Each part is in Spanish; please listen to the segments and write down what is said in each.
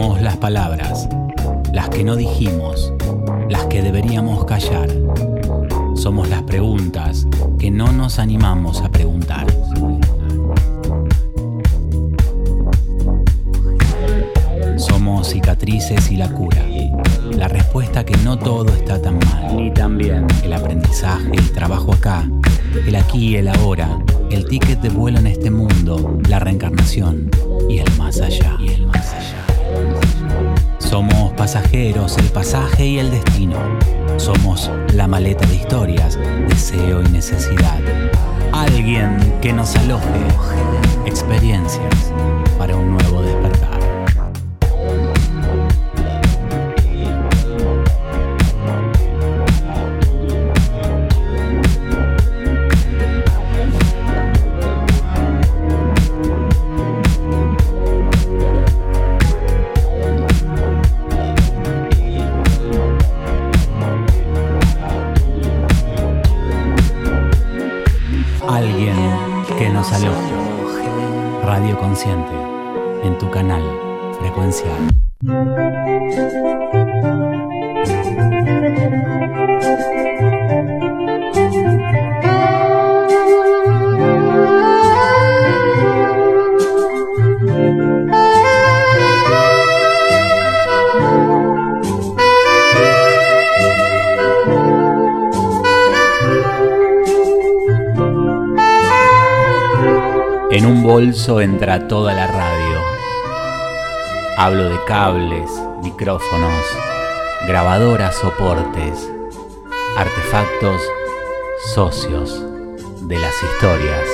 Somos las palabras, las que no dijimos, las que deberíamos callar. Somos las preguntas que no nos animamos a preguntar. Somos cicatrices y la cura. La respuesta que no todo está tan mal. Ni tan bien. El aprendizaje, el trabajo acá, el aquí y el ahora, el ticket de vuelo en este mundo, la reencarnación y el más allá. Somos pasajeros, el pasaje y el destino. Somos la maleta de historias, deseo y necesidad. Alguien que nos aloje, experiencias para un nuevo despertar. Canal, frecuencial. En un bolso entra toda la radio. Hablo de cables, micrófonos, grabadoras, soportes, artefactos, socios de las historias.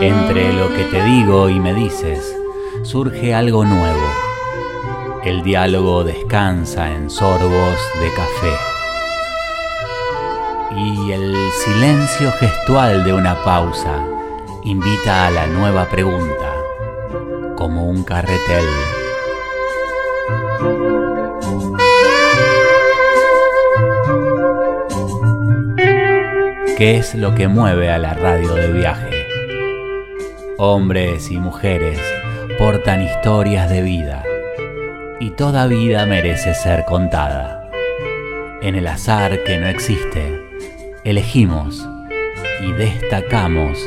Entre lo que te digo y me dices, surge algo nuevo. El diálogo descansa en sorbos de café. Y el silencio gestual de una pausa invita a la nueva pregunta, como un carretel. ¿Qué es lo que mueve a la radio de viaje? Hombres y mujeres portan historias de vida toda vida merece ser contada. En el azar que no existe, elegimos y destacamos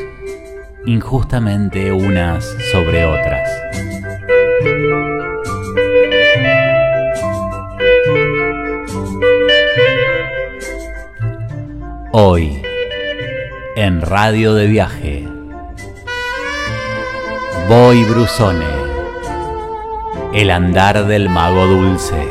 injustamente unas sobre otras. Hoy, en Radio de Viaje, Voy Brusone, el andar del mago dulce.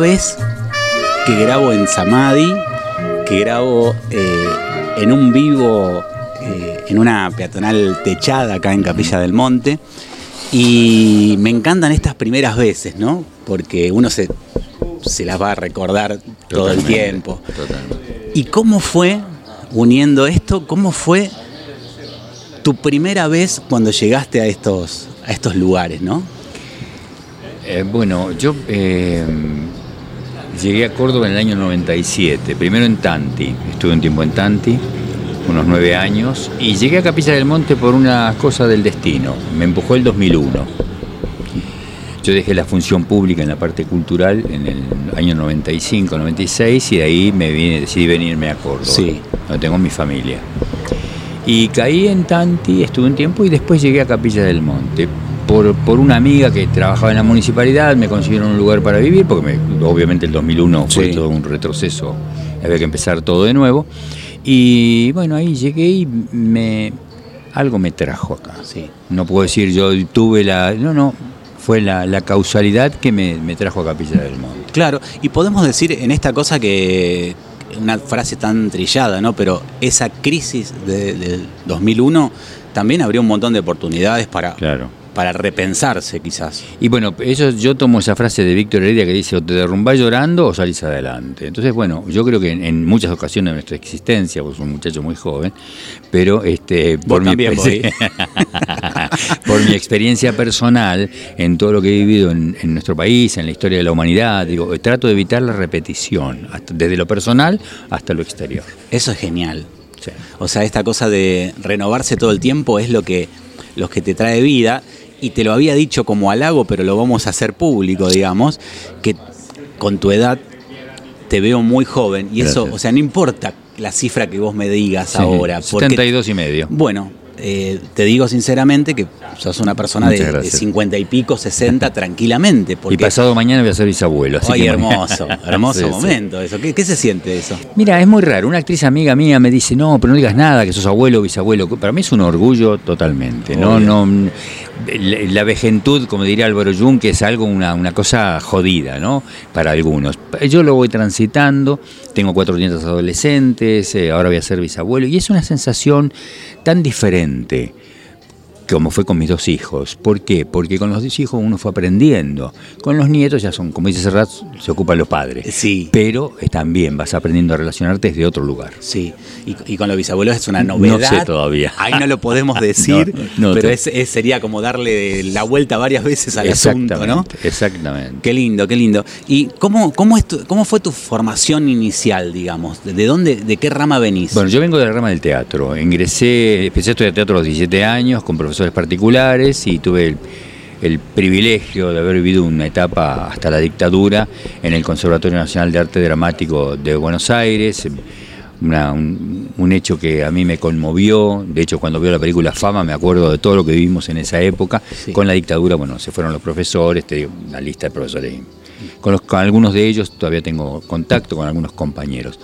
Vez que grabo en Samadhi, que grabo eh, en un vivo, eh, en una peatonal techada acá en Capilla del Monte. Y me encantan estas primeras veces, ¿no? Porque uno se, se las va a recordar todo el tiempo. Totalmente. ¿Y cómo fue, uniendo esto, cómo fue tu primera vez cuando llegaste a estos, a estos lugares, ¿no? Eh, bueno, yo eh, llegué a Córdoba en el año 97, primero en Tanti, estuve un tiempo en Tanti, unos nueve años, y llegué a Capilla del Monte por una cosa del destino, me empujó el 2001. Yo dejé la función pública en la parte cultural en el año 95, 96 y de ahí me vine, decidí venirme a Córdoba, Sí. donde tengo mi familia. Y caí en Tanti, estuve un tiempo y después llegué a Capilla del Monte. Por, por una amiga que trabajaba en la municipalidad, me consiguieron un lugar para vivir, porque me- obviamente el 2001 fue Sí. todo un retroceso, había que empezar todo de nuevo. Y bueno, ahí llegué y me, algo me trajo acá. Sí. No puedo decir yo tuve la... No, no, fue la, la causalidad que me, me trajo a Capilla del Monte. Claro, y podemos decir en esta cosa que una frase tan trillada, ¿no? Pero esa crisis de- del 2001 también abrió un montón de oportunidades para, Claro. Para repensarse quizás. Y bueno, eso yo tomo esa frase de Víctor Heredia que dice o te derrumbás llorando o salís adelante. Entonces, bueno, yo creo que en, en muchas ocasiones de nuestra existencia, vos sos un muchacho muy joven, pero este también, experiencia- por mi experiencia personal en todo lo que he vivido en, en nuestro país, en la historia de la humanidad, digo, trato de evitar la repetición, hasta- desde lo personal hasta lo exterior. Eso es genial. Sí. O sea, esta cosa de renovarse todo el tiempo es lo que, lo que te trae vida. Y te lo había dicho como halago, pero lo vamos a hacer público, digamos, que con tu edad te veo muy joven. Y eso, o sea, no importa la cifra que vos me digas Sí, ahora. porque- 72 y medio. Bueno, eh, te digo sinceramente que sos una persona de, de gracias. 50 y pico, 60 tranquilamente. Porque, Y pasado mañana voy a ser bisabuelo. así Ay, que- hermoso, hermoso Sí, sí. momento eso. ¿Qué, qué se siente eso? Mira, es muy raro. Una actriz amiga mía me dice, no, pero no digas nada, que sos abuelo o bisabuelo. Para mí es un orgullo totalmente. No, Obvio. no, la, la vejentud, como diría Álvaro Jung, que es algo, una, una cosa jodida, ¿no? Para algunos. Yo lo voy transitando, tengo cuatro nietos adolescentes, eh, ahora voy a ser bisabuelo, y es una sensación tan diferente como fue con mis dos hijos. ¿Por qué? Porque con los dos hijos uno fue aprendiendo. Con los nietos ya son, como dice Serrat, se ocupan los padres. Sí. Pero eh, también vas aprendiendo a relacionarte desde otro lugar. Sí, y, y con los bisabuelos es una novedad. No sé todavía. Ahí no lo podemos decir, No, no pero es, es- sería como darle la vuelta varias veces al asunto, ¿no? Exactamente. Qué lindo, qué lindo. ¿Y cómo, cómo, es tu- cómo fue tu formación inicial, digamos? ¿De dónde, de qué rama venís? Bueno, yo vengo de la rama del teatro. Ingresé, empecé a estudiar teatro a los 17 años con profesores particulares y tuve el, el privilegio de haber vivido una etapa hasta la dictadura en el Conservatorio Nacional de Arte Dramático de Buenos Aires. Una- un, un hecho que a mí me conmovió. De hecho, cuando veo la película Fama me acuerdo de todo lo que vivimos en esa época. Sí. Con la dictadura, bueno, se fueron los profesores, te digo, una lista de profesores. Con, los- con algunos de ellos todavía tengo contacto con algunos compañeros.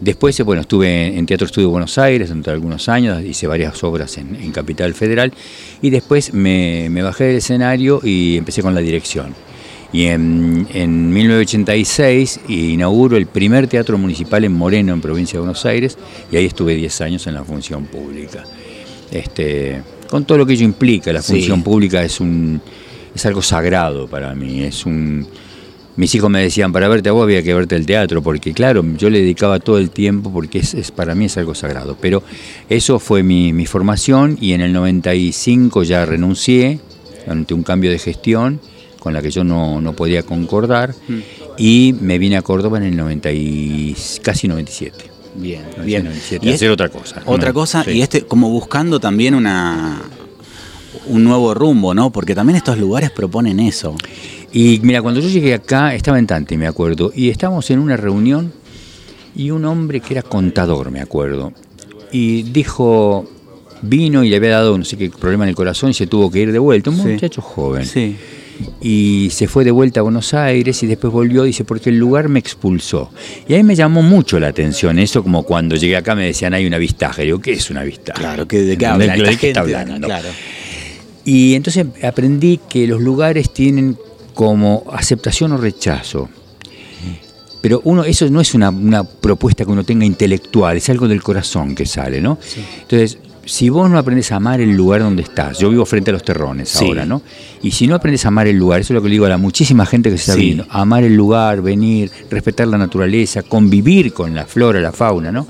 Después, eh, bueno, estuve en Teatro Estudio Buenos Aires durante algunos años, hice varias obras en, en Capital Federal y después me, me bajé del escenario y empecé con la dirección. Y en, en 1986 inauguro el primer teatro municipal en Moreno, en provincia de Buenos Aires, y ahí estuve 10 años en la función pública. Este, con todo lo que ello implica, la Sí. función pública es, un, es algo sagrado para mí, es un, mis hijos me decían, para verte a vos había que verte el teatro, porque claro, yo le dedicaba todo el tiempo porque es, es- para mí es algo sagrado. Pero eso fue mi, mi formación y en el 95 ya renuncié ante un cambio de gestión con la que yo no, no podía concordar y me vine a Córdoba en el 90 y, casi 97. Bien, 97, bien. 97, Y hacer es- otra cosa. Otra ¿no? cosa, Sí. y este, como buscando también una un nuevo rumbo, ¿no? Porque también estos lugares proponen eso. Y mira, cuando yo llegué acá, estaba en Tante, me acuerdo, y estábamos en una reunión y un hombre que era contador, me acuerdo, y dijo, vino y le había dado no sé qué problema en el corazón y se tuvo que ir de vuelta, un Sí. muchacho joven. Sí. Y se fue de vuelta a Buenos Aires y después volvió, dice, porque el lugar me expulsó. Y a mí me llamó mucho la atención eso, como cuando llegué acá me decían, hay un avistaje. Digo, ¿qué es un avistaje? Claro, que de qué ¿De habla qué está hablando? Claro. Y entonces aprendí que los lugares tienen como aceptación o rechazo. Pero uno, eso no es una, una propuesta que uno tenga intelectual, es algo del corazón que sale, ¿no? Entonces, si vos no aprendes a amar el lugar donde estás, yo vivo frente a los terrones Sí. ahora, ¿no? Y si no aprendes a amar el lugar, eso es lo que le digo a la muchísima gente que se está Sí. viendo, amar el lugar, venir, respetar la naturaleza, convivir con la flora, la fauna, ¿no?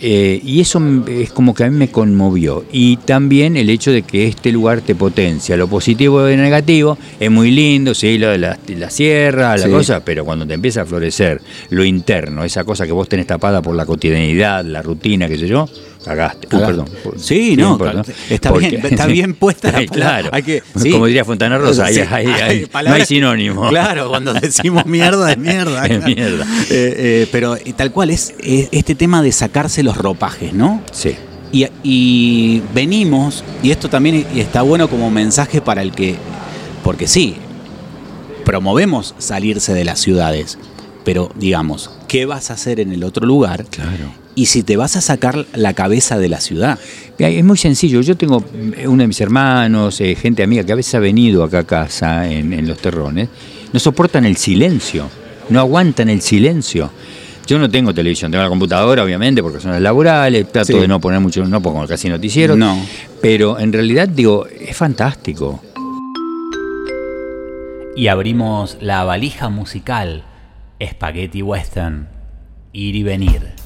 Eh, y eso es como que a mí me conmovió. Y también el hecho de que este lugar te potencia. Lo positivo y lo negativo es muy lindo, sí, lo de la, la sierra, la Sí. cosa, pero cuando te empieza a florecer lo interno, esa cosa que vos tenés tapada por la cotidianidad, la rutina, qué sé yo, cagaste. Uh, perdón. Sí, no, perdón. está Porque- bien, está bien puesta la Claro. Hay que- sí. Como diría Fontana Rosa, Sí, ahí- hay ahí- no hay palabras- sinónimo. Claro, cuando decimos mierda, es mierda. Es mierda. Eh, eh, pero eh, tal cual es este tema de sacarse los ropajes, ¿no? Sí. Y, y venimos, y esto también está bueno como mensaje para el que, porque sí, promovemos salirse de las ciudades, pero digamos, ¿qué vas a hacer en el otro lugar? Claro. Y si te vas a sacar la cabeza de la ciudad. Es muy sencillo. Yo tengo uno de mis hermanos, eh, gente amiga que a veces ha venido acá a casa en, en los terrones, no soportan el silencio, no aguantan el silencio. Yo no tengo televisión, tengo la computadora, obviamente, porque son las laborales, trato Sí. de no poner mucho, no pongo casi noticieros. No. Pero en realidad, digo, es fantástico. Y abrimos la valija musical Spaghetti Western. Ir y venir.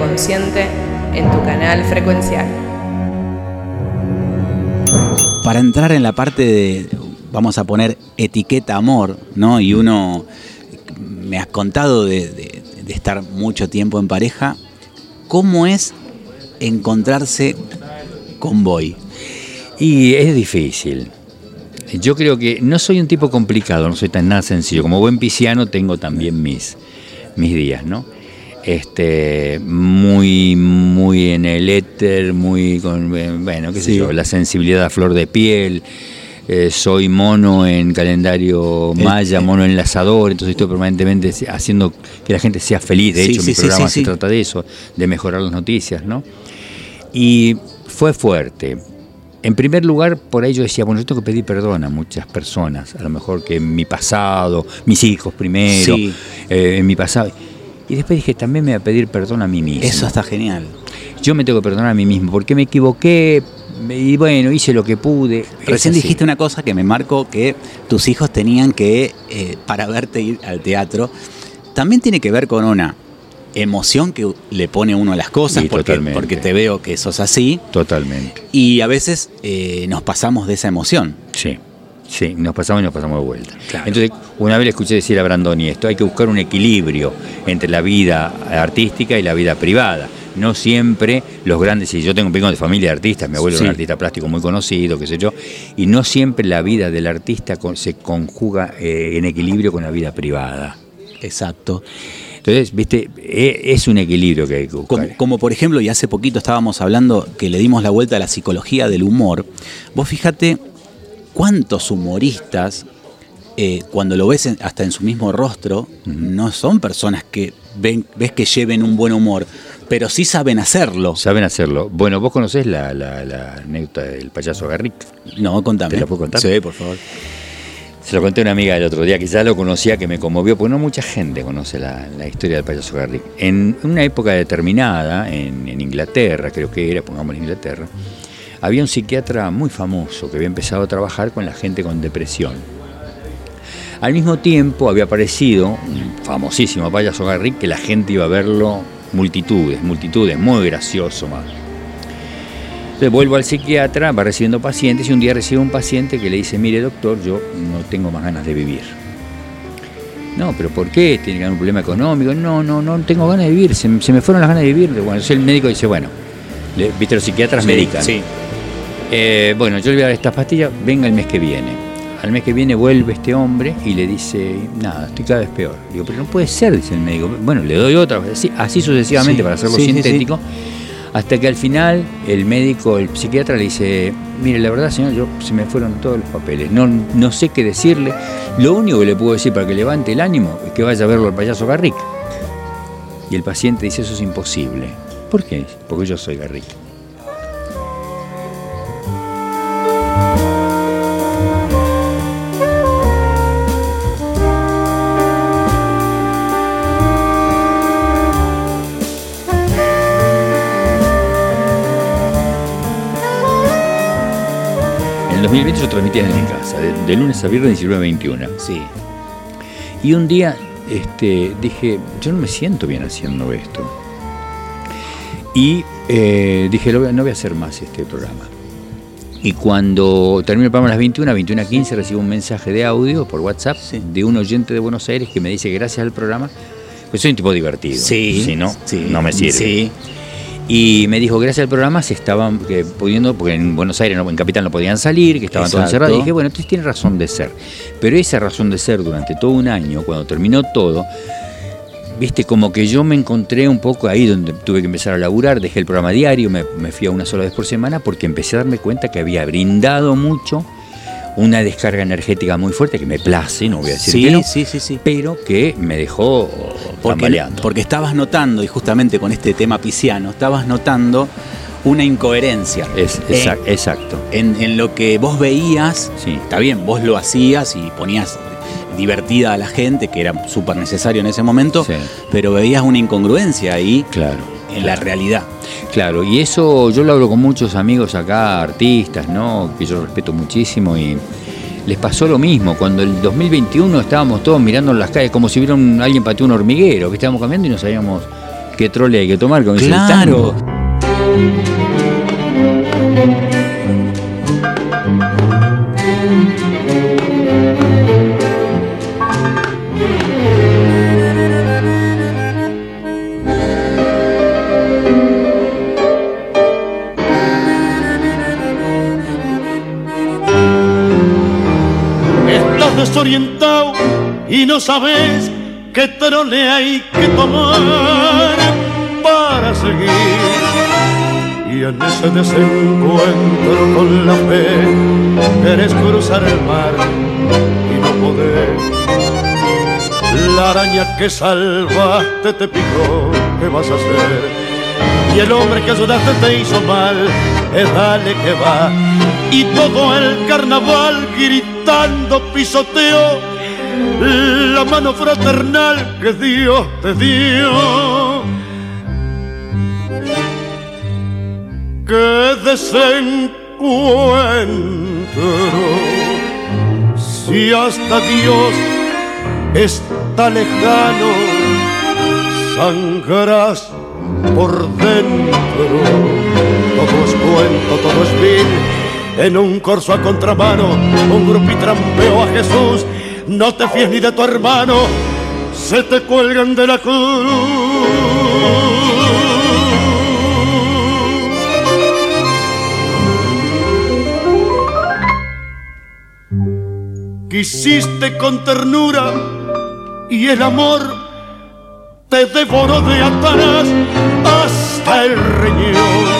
Consciente en tu canal frecuencial. Para entrar en la parte de, vamos a poner etiqueta amor, ¿no? Y uno, me has contado de, de- de estar mucho tiempo en pareja, ¿cómo es encontrarse con Boy? Y es difícil. Yo creo que no soy un tipo complicado, no soy tan nada sencillo. Como buen pisciano tengo también mis, mis días, ¿no? Este, muy, muy en el éter, muy con, eh, bueno, qué sé yo, la sensibilidad a flor de piel. eh, soy mono en calendario maya, el- mono enlazador, entonces estoy permanentemente haciendo que la gente sea feliz. De Sí, hecho, sí, mi programa se trata de eso, de mejorar las noticias, ¿no? Y fue fuerte. En primer lugar, por ahí yo decía, bueno, yo tengo que pedir perdón a muchas personas, a lo mejor que en mi pasado, mis hijos primero, Sí. eh, en mi pasado. Y después dije, también me voy a pedir perdón a mí mismo. Eso está genial. Yo me tengo que perdonar a mí mismo, porque me equivoqué y bueno, hice lo que pude. Recién dijiste una cosa que me marcó, que tus hijos tenían que, eh, para verte ir al teatro, también tiene que ver con una emoción que le pone uno a las cosas, Sí, porque, porque te veo que sos así, Totalmente. y a veces eh, nos pasamos de esa emoción. Sí, sí, nos pasamos y nos pasamos de vuelta. Claro. Entonces, una vez le escuché decir a Brandoni esto, hay que buscar un equilibrio entre la vida artística y la vida privada. No siempre los grandes, y yo tengo un pico de familia de artistas, mi abuelo Sí. era un artista plástico muy conocido, qué sé yo, y no siempre la vida del artista se conjuga eh, en equilibrio con la vida privada. Exacto. Entonces, viste, e- es un equilibrio que hay que buscar. Como, como por ejemplo, y hace poquito estábamos hablando que le dimos la vuelta a la psicología del humor, vos fíjate cuántos humoristas, eh, cuando lo ves en- hasta en su mismo rostro, no son personas que ven, ves que lleven un buen humor. pero sí saben hacerlo. Saben hacerlo. Bueno, vos conocés la, la- la anécdota del payaso Garrick. No, contame. ¿Te la puedo contar? Sí, por favor. Se lo conté a una amiga el otro día que ya lo conocía, que me conmovió, porque no mucha gente conoce la, la historia del payaso Garrick. En una época determinada, en, en Inglaterra, creo que era, pongamos Inglaterra, había un psiquiatra muy famoso que había empezado a trabajar con la gente con depresión. Al mismo tiempo había aparecido un famosísimo payaso Garrick que la gente iba a verlo multitudes, multitudes, muy gracioso más. Entonces vuelvo al psiquiatra, va recibiendo pacientes y un día recibe un paciente que le dice, mire doctor, yo no tengo más ganas de vivir. No, pero ¿por qué? ¿Tiene algún problema económico? No, no, no tengo ganas de vivir, se, me- se me fueron las ganas de vivir. Bueno, entonces el médico dice, bueno, viste, los psiquiatras medican. Sí. Eh, bueno, yo le voy a dar estas pastillas, venga el mes que viene. Al mes que viene vuelve este hombre y le dice, nada, estoy cada vez peor. Digo, pero no puede ser, dice el médico. Bueno, le doy otra, así, así sucesivamente Sí, para hacerlo sí, sí, sintético. Hasta que al final el médico, el psiquiatra le dice, mire, la verdad señor, yo se me fueron todos los papeles, no, no sé qué decirle. Lo único que le puedo decir para que levante el ánimo es que vaya a verlo al payaso Garrick. Y el paciente dice, eso es imposible. ¿Por qué? Porque yo soy Garrick. 2020 yo transmitía desde mi casa, de, de lunes a viernes 19 a 21. Sí. Y un día este, dije, yo no me siento bien haciendo esto. Y eh, dije, "Lo voy a- no voy a hacer más este programa. Y cuando termino el programa a las 21, a 21 a 15, recibo un mensaje de audio por WhatsApp Sí. de un oyente de Buenos Aires que me dice gracias al programa, pues soy un tipo divertido. Sí. Si no, sí, no me sirve. Sí. Y me dijo, gracias al programa se estaban eh, pudiendo, porque en Buenos Aires, no- en Capital no podían salir, que estaban todos encerrados. Y dije, bueno, entonces tiene razón de ser. Pero esa razón de ser durante todo un año, cuando terminó todo, viste, como que yo me encontré un poco ahí donde tuve que empezar a laburar, dejé el programa diario, me, me fui a una sola vez por semana, porque empecé a darme cuenta que había brindado mucho una descarga energética muy fuerte, que me place, no voy a decir Sí, que no, sí, sí, sí. pero que me dejó Porque, tambaleando. porque estabas notando, y justamente con este tema pisciano, estabas notando una incoherencia. Es, exact- exacto. en, en lo que vos veías, Sí. está bien, vos lo hacías y ponías divertida a la gente, que era súper necesario en ese momento, Sí. pero veías una incongruencia ahí Claro. En la realidad. Claro, y eso yo lo hablo con muchos amigos acá, artistas, ¿no? Que yo respeto muchísimo y les pasó lo mismo. Cuando el 2021 estábamos todos mirando en las calles como si hubiera un- alguien pateó un hormiguero, que estábamos cambiando y no sabíamos qué trole hay que tomar, el Claro. Sabes qué trole hay que tomar para seguir. Y en ese desencuentro con la fe, querés cruzar el mar y no podés. La araña que salvaste te picó, ¿qué vas a hacer? Y el hombre que ayudaste te hizo mal, es dale que va. Y todo el carnaval gritando pisoteo la mano fraternal que Dios te dio. Que desencuentro, si hasta Dios está lejano, sangrarás por dentro. Todo es cuento, todo es. En un corso a contramano, un grupo y trampeó a Jesús. No te fíes ni de tu hermano, se te cuelgan de la cruz. Quisiste con ternura y el amor te devoró de atrás hasta el riñón.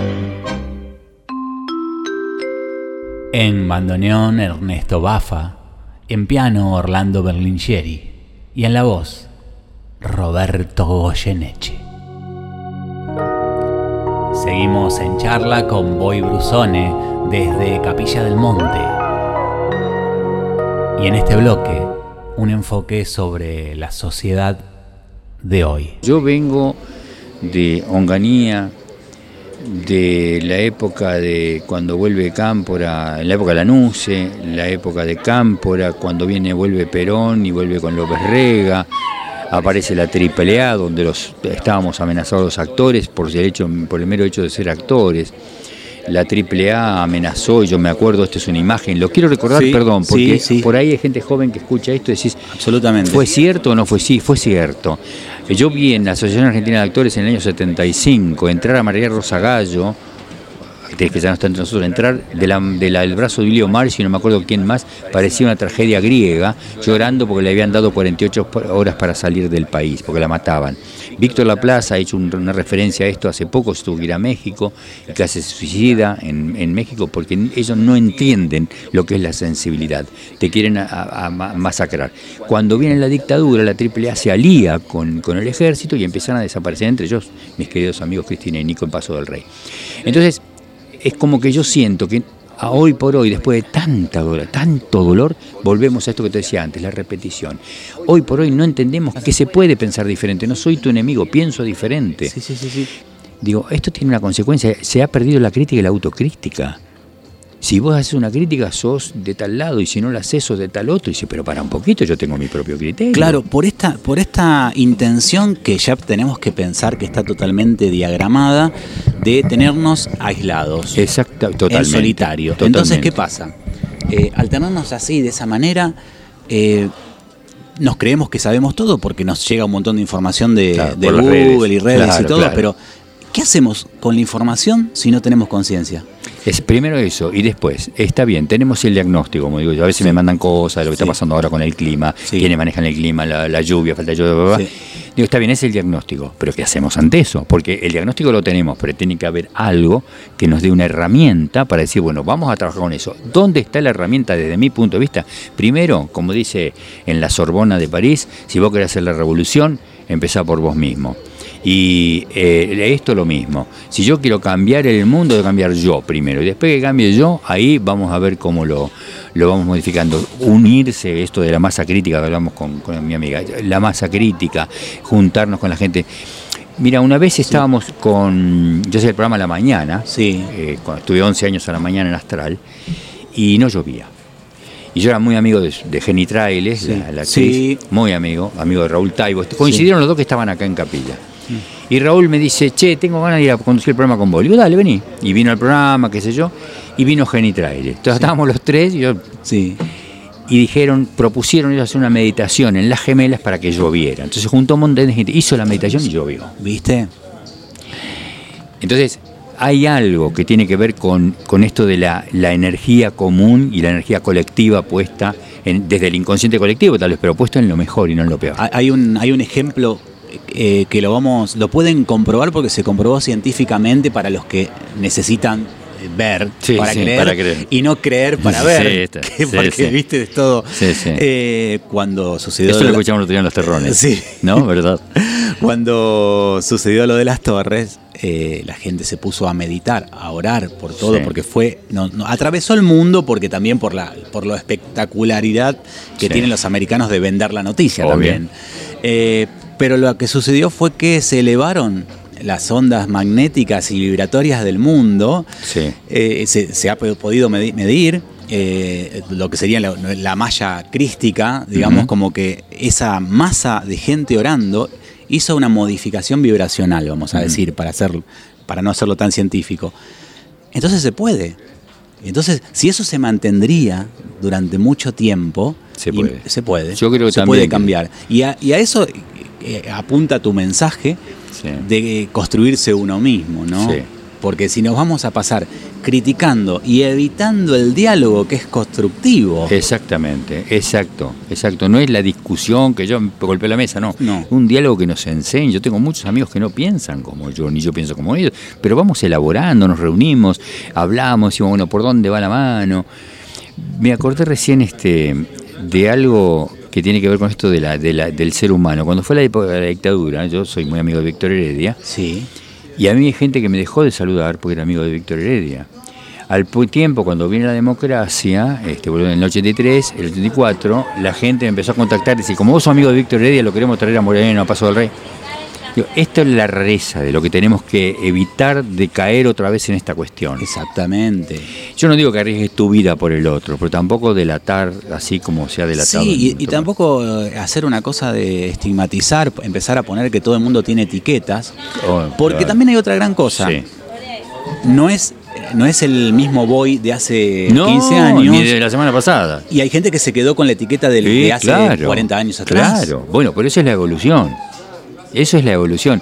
En bandoneón Ernesto Bafa, en piano Orlando Berlinghieri y en la voz Roberto Goyeneche. Seguimos en charla con Boy Brusone desde Capilla del Monte. Y en este bloque, un enfoque sobre la sociedad de hoy. Yo vengo de Onganía, de la época de cuando vuelve Cámpora, en la época de Lanuse, la época de Cámpora, cuando viene, vuelve Perón y vuelve con López Rega, aparece la AAA, donde los, estábamos amenazados los actores por el, hecho, por el mero hecho de ser actores. La AAA amenazó, y yo me acuerdo, esta es una imagen, lo quiero recordar, Sí, perdón, porque sí, sí. por ahí hay gente joven que escucha esto y decís, Absolutamente. ¿Fue cierto o no fue? Sí, fue cierto. Yo vi en la Asociación Argentina de Actores en el año 75 entrar a María Rosa Gallo, que ya no está entre nosotros, entrar del brazo de Julio Marcio, no me acuerdo quién más, parecía una tragedia griega, llorando porque le habían dado 48 horas para salir del país, porque la mataban. Víctor Laplaza ha hecho un- una referencia a esto hace poco, estuvo que ir a México, y casi se suicida en, México porque ellos no entienden lo que es la sensibilidad, te quieren a- a- a ma- masacrar. Cuando viene la dictadura, la AAA se alía con, con el ejército y empiezan a desaparecer, entre ellos mis queridos amigos Cristina y Nico en Paso del Rey. Entonces, es como que yo siento que a hoy por hoy, después de tanta dolor, tanto dolor, volvemos a esto que te decía antes, la repetición. Hoy por hoy no entendemos que se puede pensar diferente. No soy tu enemigo, pienso diferente. Sí, sí, sí, sí. Digo, esto tiene una consecuencia, se ha perdido la crítica y la autocrítica. Si vos haces una crítica, sos de tal lado, y si no la haces, sos de tal otro. Y dice, pero para un poquito, yo tengo mi propio criterio. Claro, por esta, por esta intención que ya tenemos que pensar que está totalmente diagramada de tenernos aislados. Exacto, totalmente. En solitario. totalmente. Entonces, ¿qué pasa? Eh, al tenernos así, de esa manera, eh, nos creemos que sabemos todo porque nos llega un montón de información de, Claro, de Google redes. y redes y todo, claro. pero ¿qué hacemos con la información si no tenemos conciencia? Es primero eso, y después, está bien, tenemos el diagnóstico, como digo yo, a veces me mandan cosas de lo que Sí. está pasando ahora con el clima, Sí. quiénes manejan el clima, la, la lluvia, falta de lluvia, bla, bla, bla. Sí. Digo, está bien, es el diagnóstico, pero ¿qué hacemos ante eso? Porque el diagnóstico lo tenemos, pero tiene que haber algo que nos dé una herramienta para decir, bueno, vamos a trabajar con eso. ¿Dónde está la herramienta desde mi punto de vista? Primero, como dice en la Sorbona de París, si vos querés hacer la revolución, empezá por vos mismo. Y eh, esto lo mismo. Si yo quiero cambiar el mundo, de cambiar yo primero. Y después que cambie yo, ahí vamos a ver cómo lo, lo vamos modificando. Unirse, esto de la masa crítica que hablamos con, con mi amiga, la masa crítica, juntarnos con la gente. Mira, una vez estábamos con, yo sé el programa la mañana, Sí. eh, cuando estuve 11 años a la mañana en Astral, y no llovía. Y yo era muy amigo de, de Jenny Trailes, Sí. la, la actriz, Sí. muy amigo, amigo de Raúl Taibo. Coincidieron los dos que estaban acá en Capilla. Y Raúl me dice, che, tengo ganas de ir a conducir el programa con vos. Le digo, dale, vení. Y vino al programa, qué sé yo, y vino Jenny Trailes. Entonces estábamos los tres y, yo- Sí. y dijeron, propusieron ellos hacer una meditación en las gemelas para que lloviera. Entonces juntó un montón de gente, hizo la meditación y llovió. ¿Viste? Entonces, hay algo que tiene que ver con, con esto de la, la energía común y la energía colectiva puesta en- desde el inconsciente colectivo, tal vez, pero puesta en lo mejor y no en lo peor. Hay un, hay un ejemplo eh, que lo vamos, lo pueden comprobar porque se comprobó científicamente para los que necesitan eh, ver Sí, para, sí, creer, para creer. y no creer para Sí, ver. está, que porque viste es todo. Sí, sí. Eh, cuando sucedió Eso lo escuchamos en los terrones. Sí. ¿No? ¿Verdad? Cuando sucedió lo de las torres, eh, la gente se puso a meditar, a orar por todo, porque fue, no, no, atravesó el mundo, porque también por la, por la espectacularidad que tienen los americanos de vender la noticia Obvio. también. Eh, pero lo que sucedió fue que se elevaron las ondas magnéticas y vibratorias del mundo. Sí. Eh, se, se ha po- podido medi- medir. eh, lo que sería la, la malla crística, digamos, como que esa masa de gente orando hizo una modificación vibracional, vamos a decir, para, hacer, para no hacerlo tan científico. Entonces se puede. Entonces, si eso se mantendría durante mucho tiempo, Se puede. se puede. Yo creo que se también puede que- cambiar. Y a, y a eso eh, apunta tu mensaje, Sí. de construirse uno mismo, ¿no? Sí. Porque si nos vamos a pasar criticando y evitando el diálogo que es constructivo, Exactamente, exacto, exacto. No es la discusión que yo golpeo la mesa, no. No. Un diálogo que nos enseñe. Yo tengo muchos amigos que no piensan como yo, ni yo pienso como ellos, pero vamos elaborando, nos reunimos, hablamos, decimos, bueno, ¿por dónde va la mano? Me acordé recién este, de algo que tiene que ver con esto de la, de la- del ser humano. Cuando fue la época de la dictadura, yo soy muy amigo de Víctor Heredia, sí, y a mí hay gente que me dejó de saludar porque era amigo de Víctor Heredia. Al tiempo, cuando viene la democracia, este, en el 83, el 84, la gente me empezó a contactar y decir, como vos sos amigo de Víctor Heredia, lo queremos traer a Moreno a Paso del Rey. Esto es la rareza de lo que tenemos que evitar de caer otra vez en esta cuestión. exactamente. Yo no digo que arriesgues tu vida por el otro, pero tampoco delatar así como se ha delatado. Sí, y, y tampoco eh, hacer una cosa de estigmatizar, empezar a poner que todo el mundo tiene etiquetas, Oh, porque claro. también hay otra gran cosa. Sí. No es no es el mismo boy de hace No, 15 años. ni de la semana pasada. Y hay gente que se quedó con la etiqueta del, Sí, de hace claro, 40 años atrás. Claro, bueno, pero eso es la evolución. Eso es la evolución.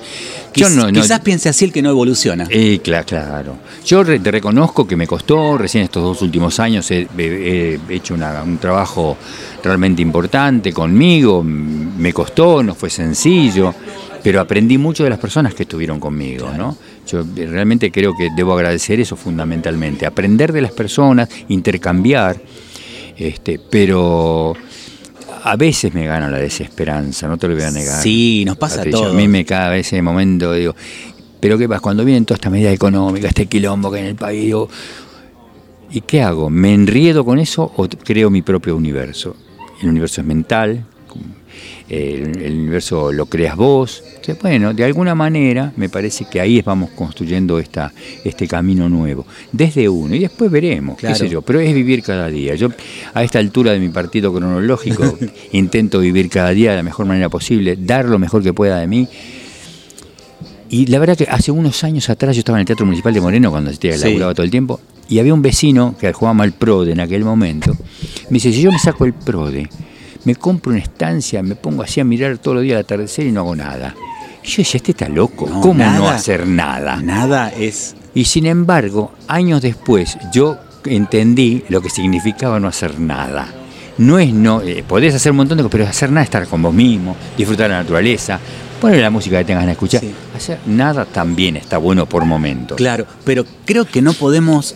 Yo Quiz- no, no- quizás piense así el que no evoluciona. Eh, cla- claro. Yo re- te reconozco que me costó, recién estos dos últimos años he, he- he hecho una- un trabajo realmente importante conmigo, me costó, no fue sencillo, pero aprendí mucho de las personas que estuvieron conmigo, ¿no? Yo realmente creo que debo agradecer eso fundamentalmente, aprender de las personas, intercambiar, este, pero a veces me gana la desesperanza, no te lo voy a negar. Sí, nos pasa a todos. A mí me cae ese momento, digo, pero ¿qué pasa? Cuando vienen todas estas medidas económicas, este quilombo que hay en el país, digo, ¿y qué hago? ¿Me enriedo con eso o creo mi propio universo? El universo es mental, el, el universo lo creas vos. Entonces, bueno, de alguna manera me parece que ahí vamos construyendo esta, este camino nuevo, desde uno, y después veremos, Claro. qué sé yo, pero es vivir cada día. Yo a esta altura de mi partido cronológico intento vivir cada día de la mejor manera posible, dar lo mejor que pueda de mí. Y la verdad que hace unos años atrás yo estaba en el Teatro Municipal de Moreno cuando se Sí. laburaba todo el tiempo y había un vecino que jugaba al PRODE en aquel momento. Me dice, si yo me saco el PRODE, me compro una estancia, me pongo así a mirar todos los días al atardecer y no hago nada. Y yo decía, este está loco, No, ¿cómo no hacer nada? Nada es. Y sin embargo, años después, yo entendí lo que significaba no hacer nada. No es no, eh, podés hacer un montón de cosas, pero hacer nada es estar con vos mismo, disfrutar de la naturaleza, poner la música que tengas de escuchar. Sí. Hacer nada también está bueno por momentos. Claro, pero creo que no podemos.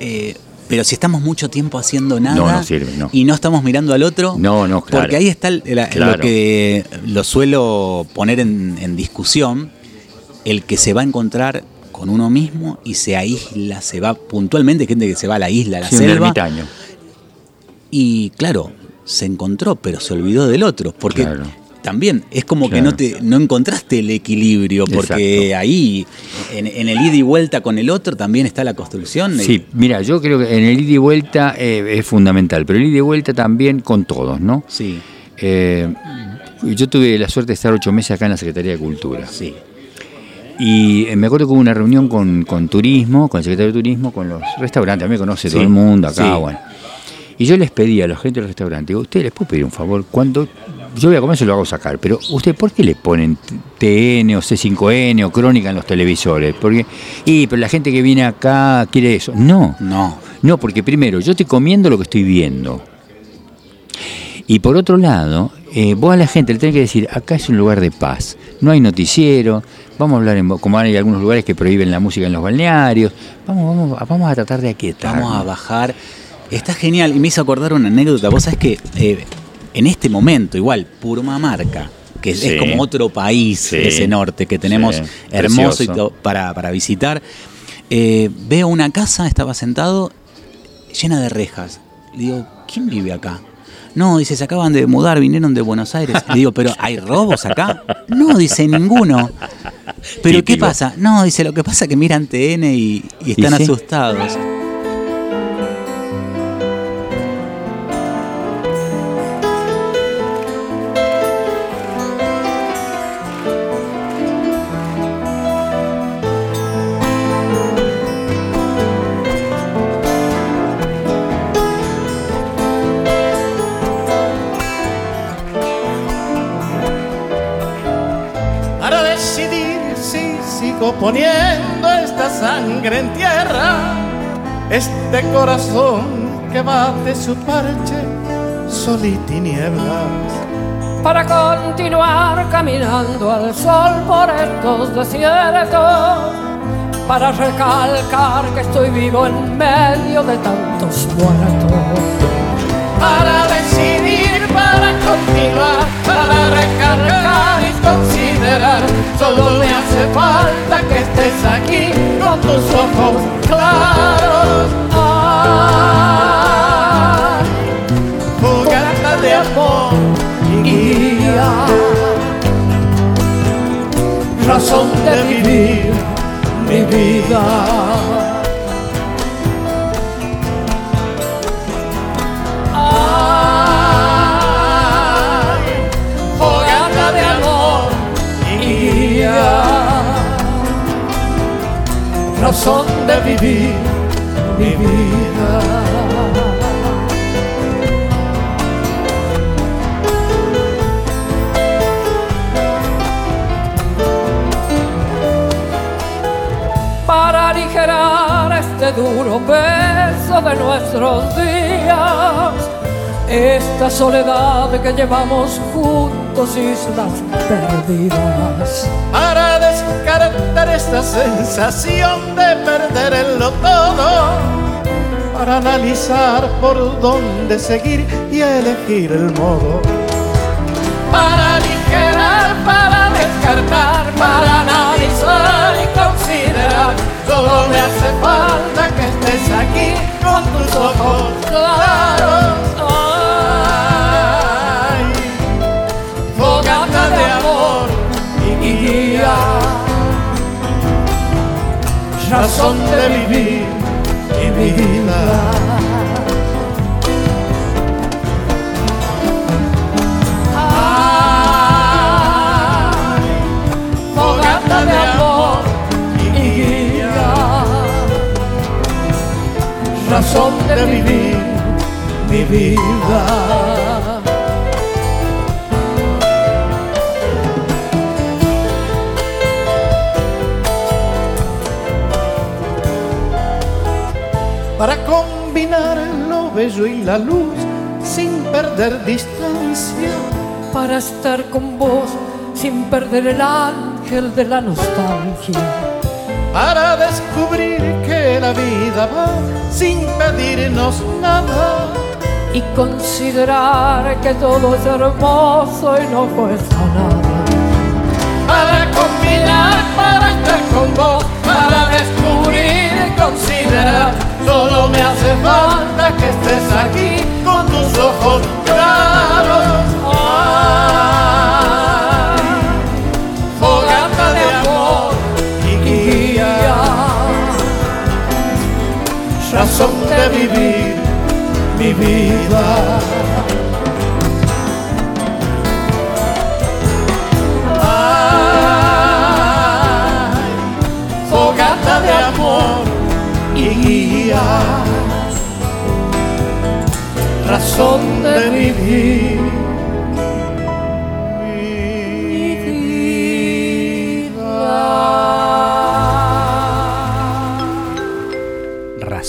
eh, pero si estamos mucho tiempo haciendo nada No, no sirve, no. y no estamos mirando al otro, No, no, claro. porque ahí está el- la- Claro. lo que lo suelo poner en, en discusión, el que se va a encontrar con uno mismo y se aísla, se va puntualmente, hay gente que se va a la isla, a la Sí, un selva, ermitaño. y claro, se encontró, pero se olvidó del otro, porque Claro. También es como que no te no encontraste el equilibrio, porque Exacto. ahí en, en el ida y vuelta con el otro también está la construcción. Sí, mira, yo creo que en el ida y vuelta eh, es fundamental, pero el ida y vuelta también con todos, ¿no? Sí, Eh, yo tuve la suerte de estar ocho meses acá en la Secretaría de Cultura. sí. Y eh, me acuerdo que hubo una reunión con, con turismo, con el secretario de turismo, con los restaurantes, a mí me conoce Sí, todo el mundo acá, sí. bueno. Y yo les pedí a la gente del restaurante, digo, ¿ustedes les puedo pedir un favor? Cuando yo voy a comer se lo hago sacar, pero ¿ustedes por qué le ponen TN o C5N o Crónica en los televisores? Porque, y, pero la gente que viene acá quiere eso. No, No, no, porque primero, yo estoy comiendo lo que estoy viendo. Y por otro lado, eh, vos a la gente le tenés que decir, acá es un lugar de paz, no hay noticiero, vamos a hablar en, como hay algunos lugares que prohíben la música en los balnearios, vamos, vamos, a- vamos a tratar de aquietar. vamos a bajar. Está genial y me hizo acordar una anécdota. Vos sabés que eh, en este momento, igual, Purmamarca, que es, Sí. es como otro país, Sí. ese norte que tenemos Sí, hermoso y para, para visitar, eh, veo una casa, estaba sentado, llena de rejas. Le digo, ¿quién vive acá? No, dice, se acaban de mudar, vinieron de Buenos Aires. Le digo, ¿pero hay robos acá? No, dice, ninguno. ¿Pero qué pasa? No, dice, lo que pasa es que miran TN y, y están asustados. Este corazón que bate su parche, sol y tinieblas. para continuar caminando al sol por estos desiertos, para recalcar que estoy vivo en medio de tantos muertos, para decidir, para continuar, para recargar y considerar. Solo me hace falta que estés aquí con tus ojos claros. Fogata de amor y guía, razón de vivir mi vida. Fogata de amor y guía, de vivir mi vida. De nuestros días, esta soledad que llevamos juntos, islas perdidas. para descartar esta sensación de perderlo todo, para analizar por dónde seguir y elegir el modo, para aligerar, para descartar, para analizar y considerar. Solo me hace falta estés aquí con tus ojos claros. Ay, fogata de amor y guía, razón de vivir mi vida. Razón de vivir mi vida. para combinar lo bello y la luz sin perder distancia, para estar con vos sin perder el ángel de la nostalgia. Para descubrir que la vida va sin pedirnos nada, Y considerar que todo es hermoso y no cuesta nada. para combinar, para estar con vos, para descubrir y considerar. Solo me hace falta que estés aquí con tus ojos claros. Razón de vivir mi vida. Ay, fogata de amor y guía, razón de vivir.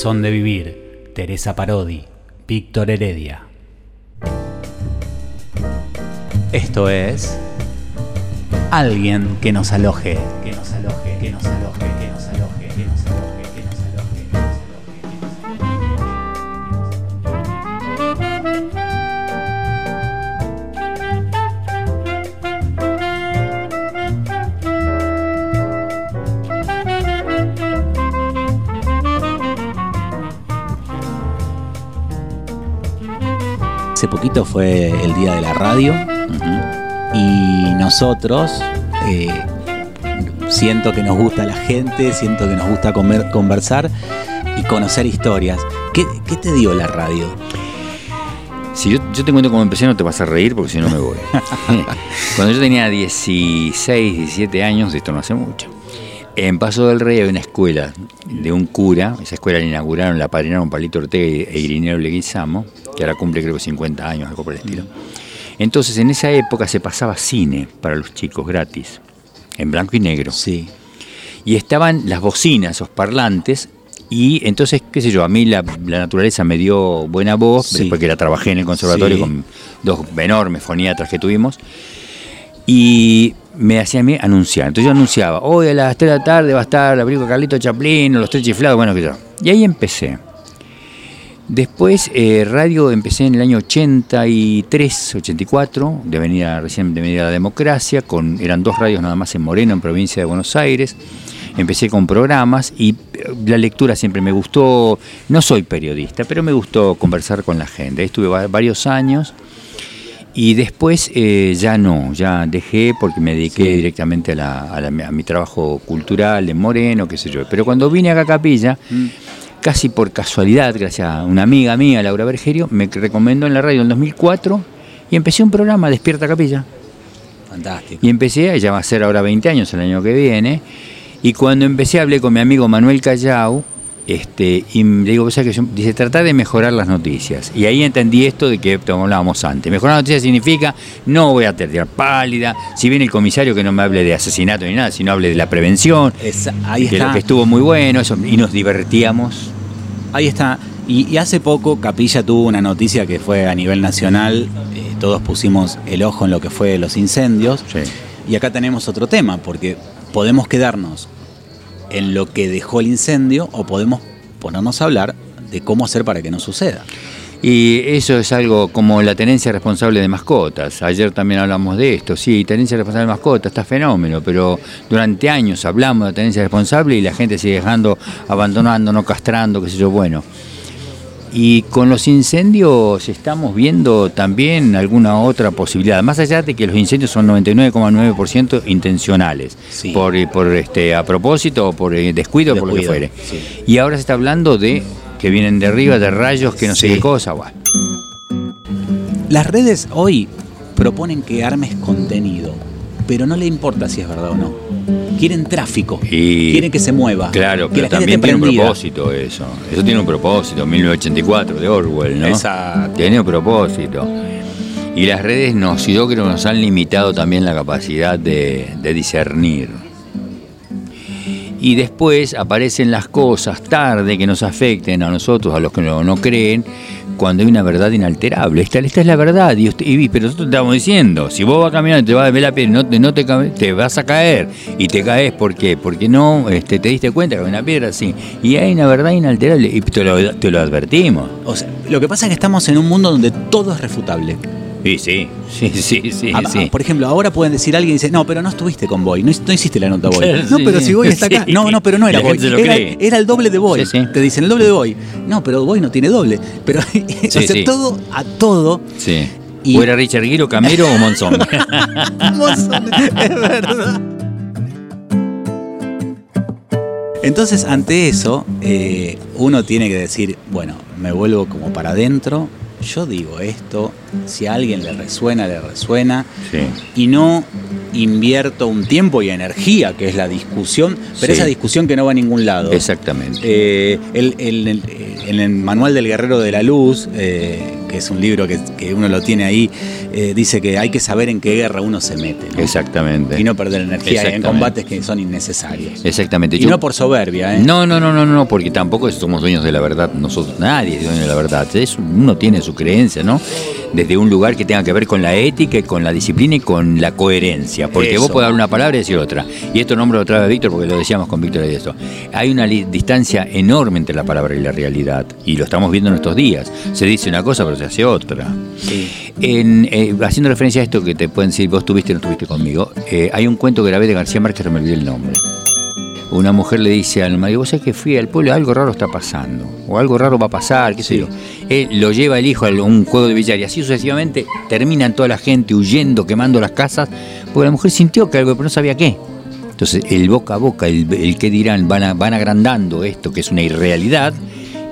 de vivir. Teresa Parodi. Víctor Heredia. Esto es alguien que nos aloje, poquito fue el día de la radio y nosotros eh, siento que nos gusta la gente, siento que nos gusta comer, conversar y conocer historias. ¿Qué, qué te dio la radio? Si yo, yo te cuento cómo empecé, no te vas a reír porque si no me voy. Cuando yo tenía 16, 17 años, esto no hace mucho, en Paso del Rey había una escuela de un cura, esa escuela la inauguraron, la padrinaron Palito Ortega e Irineo Leguizamo, que ahora cumple creo que 50 años, algo por el estilo. Entonces en esa época se pasaba cine para los chicos gratis, en blanco y negro. Sí. y estaban las bocinas, esos parlantes, y entonces, qué sé yo, a mí la, la naturaleza me dio buena voz, Sí. porque la trabajé en el conservatorio Sí. con dos enormes foniatras que tuvimos, y me hacía a mí anunciar. Entonces yo anunciaba, hoy a las 3 de la tarde va a estar la película Carlito Chaplin, los tres chiflados, bueno, que yo. Y ahí empecé. Después, eh, radio empecé en el año 83, 84, de venida, recién de venida la democracia, con, eran dos radios nada más en Moreno, en provincia de Buenos Aires. Empecé con programas y eh, la lectura siempre me gustó, no soy periodista, pero me gustó conversar con la gente. Estuve va- varios años y después eh, ya no, ya dejé porque me dediqué directamente a, la- a la- a mi trabajo cultural en Moreno, qué sé yo. Pero cuando vine acá a Capilla, casi por casualidad, gracias a una amiga mía, Laura Bergerio, me recomendó en la radio en 2004 y empecé un programa, Despierta Capilla. Fantástico. Y empecé, ya va a ser ahora 20 años el año que viene, y cuando empecé hablé con mi amigo Manuel Callao, este, y le digo, "Vos sabés que yo-" dice, tratar de mejorar las noticias. Y ahí entendí esto de que hablábamos antes. Mejorar las noticias significa no voy a tener pálida, si viene el comisario que no me hable de asesinato ni nada, sino hable de la prevención, ahí que está. lo que estuvo muy bueno, eso, y nos divertíamos. Ahí está. Y, y hace poco Capilla tuvo una noticia que fue a nivel nacional. eh, todos pusimos el ojo en lo que fue los incendios. Sí. Y acá tenemos otro tema, porque podemos quedarnos en lo que dejó el incendio o podemos ponernos a hablar de cómo hacer para que no suceda. Y eso es algo como la tenencia responsable de mascotas. Ayer también hablamos de esto. Sí, tenencia responsable de mascotas, está fenómeno, pero durante años hablamos de tenencia responsable y la gente sigue dejando, abandonando, no castrando, qué sé yo, bueno. Y con los incendios estamos viendo también alguna otra posibilidad, más allá de que los incendios son 99,9% intencionales, Sí. por, por este, a propósito o por eh, descuido, por lo que Descuido, fuere. sí. Y ahora se está hablando de que vienen de arriba, de rayos, que no sé Sí. qué cosa. Bueno. Las redes hoy proponen que armes contenido, pero no le importa si es verdad o no. Quieren tráfico, Y- quieren que se mueva. Claro, que pero también tiene un propósito eso. Eso tiene un propósito, 1984 de Orwell, ¿no? Exacto. Tiene un propósito. Y las redes nos, yo creo nos han limitado también la capacidad de, de discernir. Y después aparecen las cosas tarde que nos afecten a nosotros, a los que no, no creen, cuando hay una verdad inalterable. Esta, es la verdad, y, usted- y- pero nosotros te estamos diciendo, si vos vas caminando y te vas a ver la piel no, te, no te, vas a caer, y te caes, ¿por qué? Porque no este, te diste cuenta que hay una piedra así. Y hay una verdad inalterable, y te lo, te lo advertimos. O sea, lo que pasa es que estamos en un mundo donde todo es refutable. Sí, sí, sí, sí, sí. Ah, sí. Por ejemplo, ahora pueden decir alguien dice, no, pero no estuviste con Boy, no, no hiciste la nota Boy. No, pero si Boy está acá. No, no, pero no era Boy. Era, el doble de Boy. Te dicen el doble de Boy. No, pero Boy no tiene doble. Pero sí. todo a todo. Sí. Y- ¿O era Richard Giro, Camero o Monzón? es verdad. Entonces, ante eso, eh, uno tiene que decir, bueno, me vuelvo como para adentro, yo digo esto, si a alguien le resuena, le resuena, sí. y no invierto un tiempo y energía, que es la discusión, pero Sí. esa discusión que no va a ningún lado. Exactamente. Eh, el- el- el- en el manual del Guerrero de la Luz, eh, que es un libro que, que uno lo tiene ahí, eh, dice que hay que saber en qué guerra uno se mete. ¿no? Exactamente. Y no perder energía en combates que son innecesarios. Exactamente. Y Yo- no por soberbia, ¿eh? No, no, no, no, no, porque tampoco somos dueños de la verdad. Nosotros, nadie es dueño de la verdad. Es- uno tiene su creencia, ¿no? Desde un lugar que tenga que ver con la ética, y con la disciplina y con la coherencia. Porque Eso. vos podés dar una palabra y decir otra. Y esto nombro otra vez a Víctor porque lo decíamos con Víctor y esto. Hay una distancia enorme entre la palabra y la realidad. Y lo estamos viendo en estos días. Se dice una cosa, pero se hace otra. Sí. En, eh, haciendo referencia a esto que te pueden decir, vos tuviste o no estuviste conmigo, eh, hay un cuento que grabé de García Márquez, me olvidé el nombre. Una mujer le dice al marido, vos sabés que fui al pueblo, algo raro está pasando, o algo raro va a pasar, qué sé yo. Él lo lleva el hijo a un juego de billar y así sucesivamente terminan toda la gente huyendo, quemando las casas, porque la mujer sintió que algo, pero no sabía qué. Entonces el boca a boca, el, el que dirán, van, a- van agrandando esto, que es una irrealidad,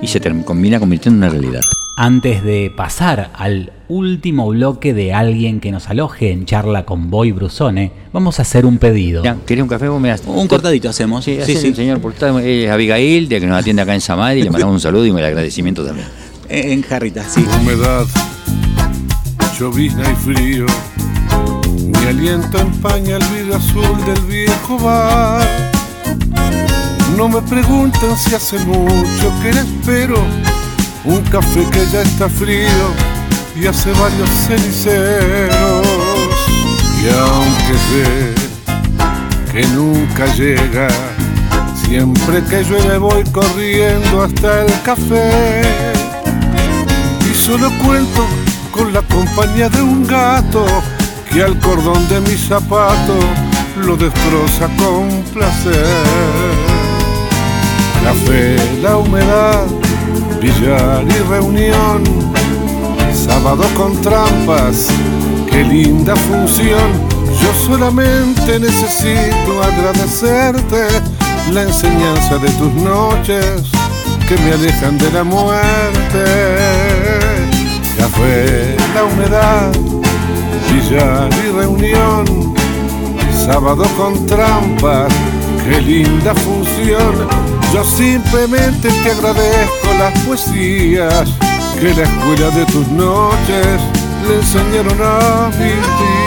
y se term- combina convirtiendo en una realidad. Antes de pasar al último bloque de alguien que nos aloje en charla con Boy Brusone, vamos a hacer un pedido. Ya, ¿Querés un café? Vos me das. Un cortadito hacemos. Sí, Sí, sí, señor, por estar, eh, Abigail, de que nos atiende acá en Samadhi, le mandamos un saludo y un agradecimiento también. En jarrita, sí. humedad, llovizna y frío. Mi aliento empaña el vidrio azul del viejo bar. No me pregunten si hace mucho que la espero. Un café que ya está frío y hace varios ceniceros. Y aunque sé que nunca llega, siempre que llueve voy corriendo hasta el café. Y solo cuento con la compañía de un gato que al cordón de mi zapato lo destroza con placer. Café, la humedad, billar y reunión, sábado con trampas, qué linda función. Yo solamente necesito agradecerte la enseñanza de tus noches que me alejan de la muerte. Café, la humedad, billar y reunión, sábado con trampas, qué linda función. Yo simplemente te agradezco las poesías que la escuela de tus noches le enseñaron a mis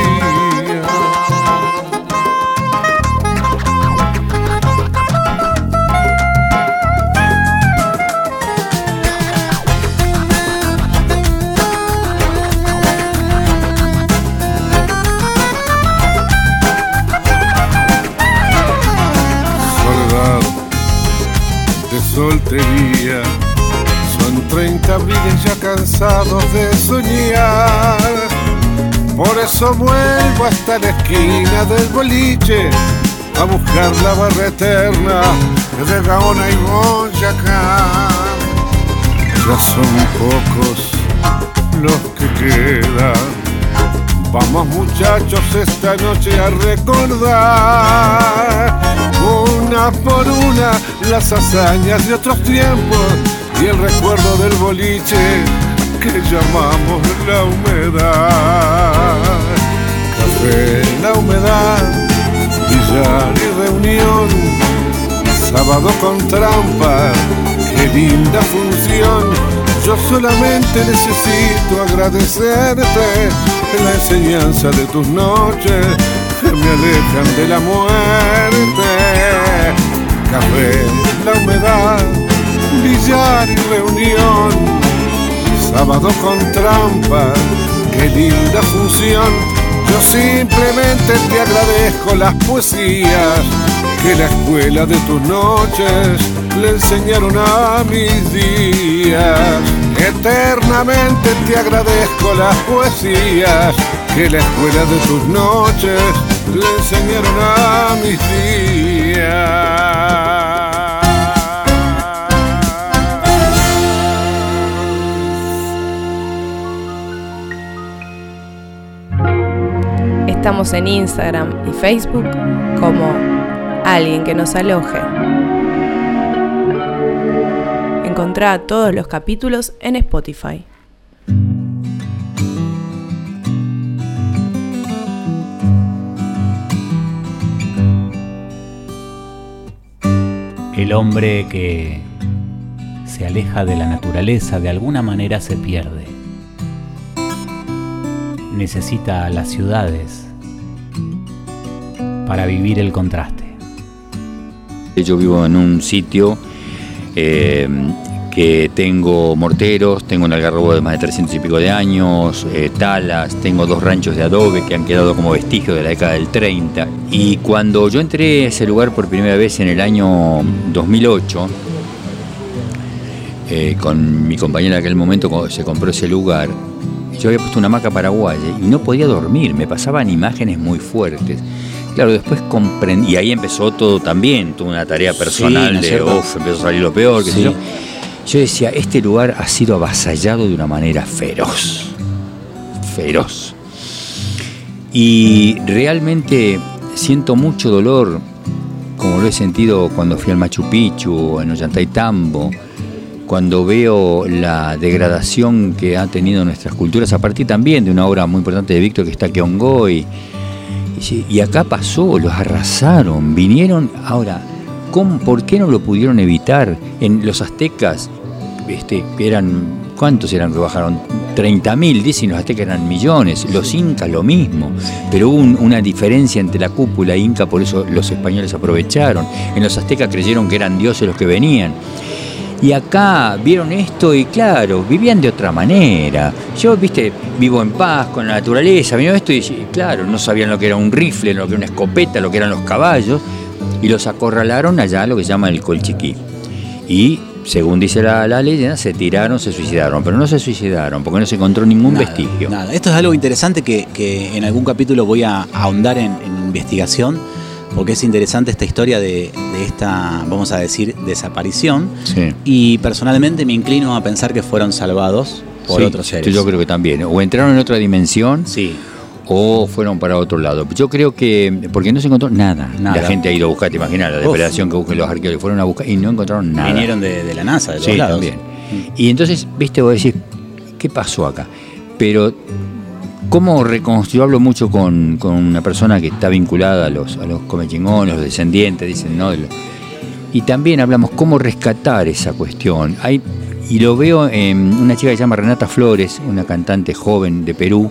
soltería. Son 30 abriles ya cansados de soñar. Por eso vuelvo hasta la esquina del boliche a buscar la barra eterna de Gaona y Boyacá. Ya son pocos los que quedan. Vamos muchachos esta noche a recordar una por una las hazañas de otros tiempos y el recuerdo del boliche que llamamos la humedad. Café, la humedad, billar y reunión, sábado con trampa, qué linda función. Yo solamente necesito agradecerte la enseñanza de tus noches que me alejan de la muerte. Café, la humedad, billar y reunión, sábado con trampa, qué linda función. Yo simplemente te agradezco las poesías que la escuela de tus noches le enseñaron a mis días. Eternamente te agradezco las poesías que la escuela de tus noches le enseñaron a mis días. Estamos en Instagram y Facebook como alguien que nos aloje. Encontrá todos los capítulos en Spotify. El hombre que se aleja de la naturaleza de alguna manera se pierde. Necesita las ciudades para vivir el contraste. Yo vivo en un sitio eh, que tengo morteros, tengo un algarrobo de más de 300 y pico de años, eh, talas, tengo dos ranchos de adobe que han quedado como vestigios de la década del 30. Y cuando yo entré a ese lugar por primera vez en el año 2008, eh, con mi compañera en aquel momento cuando se compró ese lugar, yo había puesto una hamaca paraguaya y no podía dormir, me pasaban imágenes muy fuertes. Claro, después comprendí, y ahí empezó todo también, tuve una tarea personal Sí, ¿no es de, uff, empezó a salir lo peor, qué sé Sí. yo. Yo decía, este lugar ha sido avasallado de una manera feroz, feroz. Y realmente siento mucho dolor, como lo he sentido cuando fui al Machu Picchu en Ollantaytambo, cuando veo la degradación que han tenido nuestras culturas, a partir también de una obra muy importante de Víctor que está Keongoy. Y acá pasó, los arrasaron, vinieron. Ahora, ¿cómo, ¿por qué no lo pudieron evitar? En los aztecas, este, eran ¿cuántos eran que bajaron? 30.000, dicen los aztecas eran millones, los incas lo mismo, pero hubo un- una diferencia entre la cúpula inca, por eso los españoles aprovecharon. En los aztecas creyeron que eran dioses los que venían. Y acá vieron esto y claro, vivían de otra manera. Yo, viste, vivo en paz con la naturaleza, vino esto y y claro, no sabían lo que era un rifle, lo que era una escopeta, lo que eran los caballos, y los acorralaron allá a lo que se llama el colchiquí. Y, según dice la, la leyenda, se tiraron, se suicidaron, pero no se suicidaron porque no se encontró ningún Nada, vestigio. nada. Esto es algo interesante que, que en algún capítulo voy a ahondar en, en investigación, porque es interesante esta historia de, de esta, vamos a decir, desaparición. Sí. Y personalmente me inclino a pensar que fueron salvados por Sí, otros seres. Yo creo que también. O entraron en otra dimensión Sí, o fueron para otro lado. Yo creo que, porque no se encontró nada. Nada. La gente ha ido a buscar, te imaginas, la Uf. depredación que buscan los arqueólogos. Fueron a buscar y no encontraron nada. vinieron de, de la NASA, de los Sí, lados. también. Y entonces, viste, vos decís, ¿qué pasó acá? Pero, ¿cómo reconstruyo? Hablo mucho con, con una persona que está vinculada a los, a los comechingones, los descendientes, dicen, ¿no? Y también hablamos cómo rescatar esa cuestión. Hay, y lo veo en una chica que se llama Renata Flores, una cantante joven de Perú,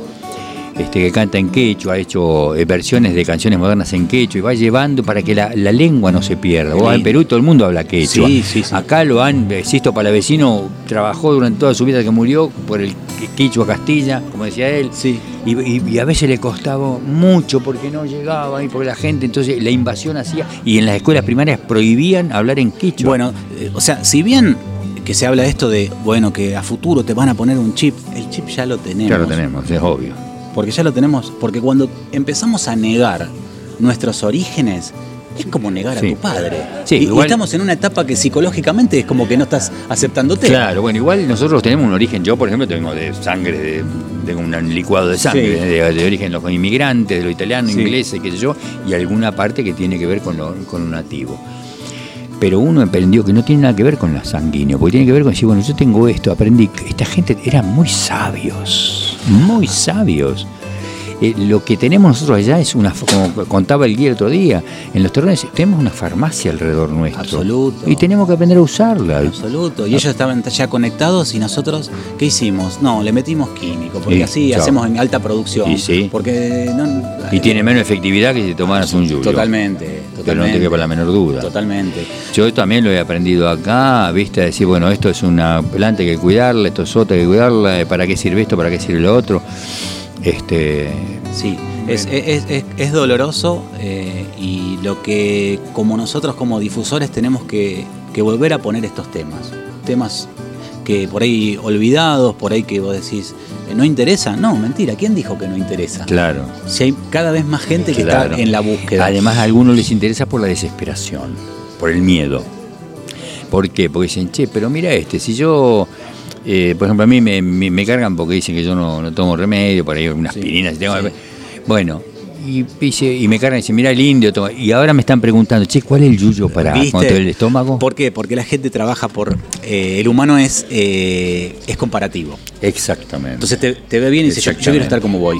este, que canta en quechua, ha hecho eh, versiones de canciones modernas en quechua y va llevando para que la, la lengua no se pierda. Vos en. Perú todo el mundo habla quechua. Sí, sí, sí. Acá lo han, eh, Sisto Palavecino trabajó durante toda su vida que murió por el que- quechua Castilla, como decía él. Sí. Y, y- y a veces le costaba mucho porque no llegaba y porque la gente, entonces la invasión hacía, y en las escuelas primarias prohibían hablar en quechua. Bueno, eh, o sea, si bien que se habla de esto de, bueno, que a futuro te van a poner un chip, el chip ya lo tenemos. ya lo tenemos, es obvio. Porque ya lo tenemos, porque cuando empezamos a negar nuestros orígenes, es como negar Sí. a tu padre. Sí, y, y igual- estamos en una etapa que psicológicamente es como que no estás aceptándote. Claro, bueno, igual nosotros tenemos un origen, yo por ejemplo tengo de sangre, de, de un licuado de sangre, Sí. de, de origen de los inmigrantes, de lo italiano, Sí. inglés, qué sé yo, y alguna parte que tiene que ver con lo, con lo nativo. Pero uno aprendió que no tiene nada que ver con lo sanguíneo, porque tiene que ver con decir, bueno, yo tengo esto, aprendí, que esta gente eran muy sabios, muy sabios. Eh, lo que tenemos nosotros allá es una, como contaba el guía el otro día, en los terrenos tenemos una farmacia alrededor nuestro. Absoluto. Y tenemos que aprender a usarla. Absoluto. Y ellos estaban ya conectados y nosotros, ¿qué hicimos? No, le metimos químico, porque Sí, así chao. hacemos en alta producción. Y sí. Porque no, Y tiene menos efectividad que si tomaras un yuyo. Totalmente, Pero no totalmente. te quepa la menor duda. Totalmente. Yo también lo he aprendido acá, viste, a decir, bueno, esto es una planta que hay que cuidarla, esto es otra que hay que cuidarla, ¿para qué sirve esto? ¿Para qué sirve lo otro? Este, Sí, es, es- es- es doloroso eh, y lo que como nosotros como difusores tenemos que, que volver a poner estos temas. Temas que por ahí olvidados, por ahí que vos decís, eh, ¿no interesa? No, mentira, ¿quién dijo que no interesa? claro. Si hay cada vez más gente que claro. está en la búsqueda. Además, a algunos les interesa por la desesperación, por el miedo. ¿Por qué? Porque dicen, che, pero mira este, si yo, eh, por ejemplo, a mí me, me- me cargan porque dicen que yo no, no tomo remedio, por ahí una aspirina, si tengo- sí. Bueno, y, dice- y me cargan y dicen, mira el indio, toma. y ahora me están preguntando, che, ¿cuál es el yuyo para ¿Viste? cuando te duele el estómago? ¿Por qué? Porque la gente trabaja por... eh, el humano es, eh, es comparativo. Exactamente. Entonces te, te ve bien y dice, yo, yo quiero estar como voy.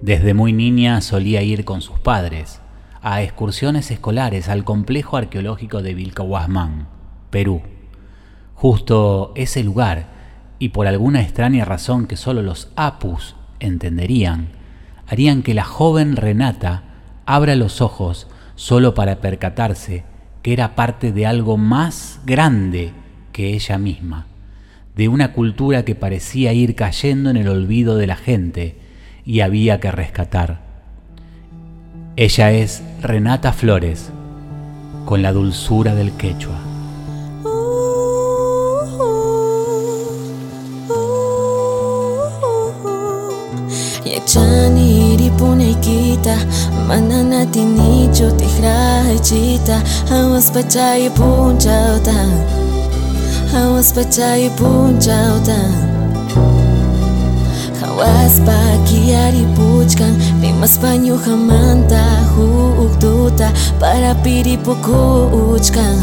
Desde muy niña solía ir con sus padres a excursiones escolares al complejo arqueológico de Vilcahuasmán, Perú. Justo ese lugar, y por alguna extraña razón que solo los apus entenderían, harían que la joven Renata abra los ojos solo para percatarse que era parte de algo más grande que ella misma, de una cultura que parecía ir cayendo en el olvido de la gente y había que rescatar. Ella es Renata Flores, con la dulzura del quechua. tunay kita Mananatili cho tihrahay chita Hawas pa tayo punchauta Hawas pa tayo punchauta Hawas pa kiari puchkan Rimas pa nyo hamanta Huugduta Para piripuku uchkan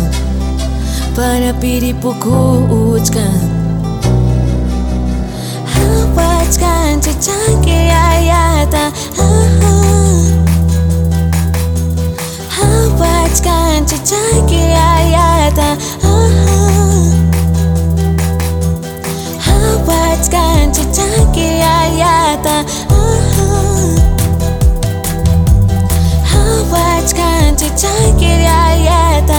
Para piripuku uchkan Hawachkan Chachan kaya ya açken çiçek yayata Hava açken çiçek yayata Hava açken çiçek yayata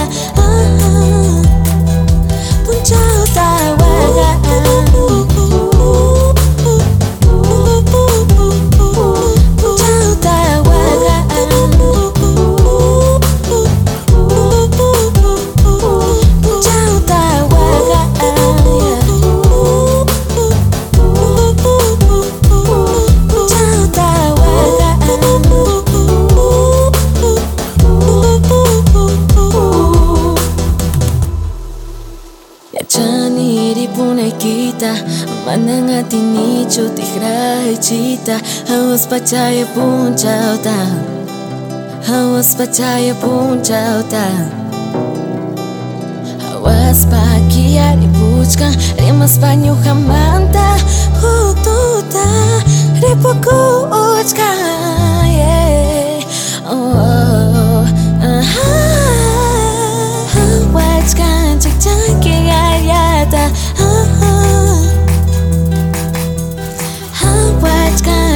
Mana ngati ni cho ti khrai chita Hawas pachaya pun chao ta. Hawas pachaya pun chao ta. Hawas pa kia ni puchka Rimas pa nyu hamanta Hututa Ripoku uchka Yeah. Oh, oh, oh. Aha. Hawachkan chak chak kia ya yata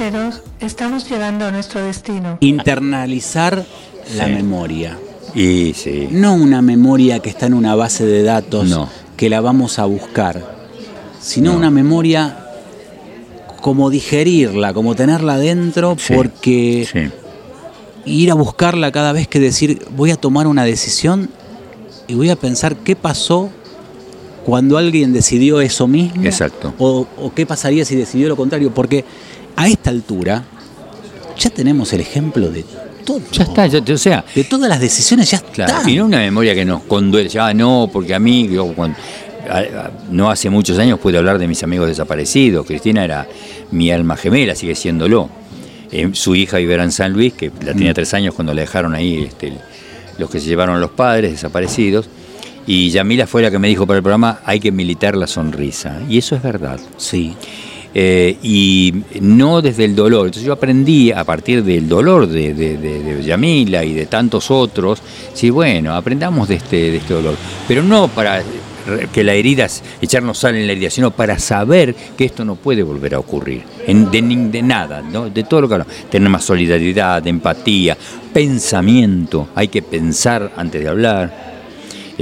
pasajeros, estamos llegando a nuestro destino. Internalizar la memoria. Y sí. No una memoria que está en una base de datos No. que la vamos a buscar, sino No. una memoria como digerirla, como tenerla dentro, Sí. porque Sí. ir a buscarla cada vez que decir voy a tomar una decisión y voy a pensar qué pasó cuando alguien decidió eso mismo. Exacto. O, o qué pasaría si decidió lo contrario, porque a esta altura ya tenemos el ejemplo de todo. Ya está, ya- o sea, De todas las decisiones ya Claro, está. y no una memoria que nos conduele, ah, no, porque a mí, yo, cuando- a- a- no hace muchos años pude hablar de mis amigos desaparecidos. Cristina era mi alma gemela, sigue siéndolo. Eh, su hija en San Luis, que la tenía Mm. tres años cuando la dejaron ahí este, los que se llevaron los padres desaparecidos. Y Yamila fue la que me dijo para el programa, hay que militar la sonrisa. Y eso es verdad. Sí. Eh, y no desde el dolor. Entonces yo aprendí a partir del dolor de, de, de- Yamila y de tantos otros, sí, bueno, aprendamos de este, de este dolor. Pero no para que la herida, echarnos sal en la herida, sino para saber que esto no puede volver a ocurrir. De nada, ¿no? de todo lo que hablamos. Tener más solidaridad, empatía, pensamiento. Hay que pensar antes de hablar.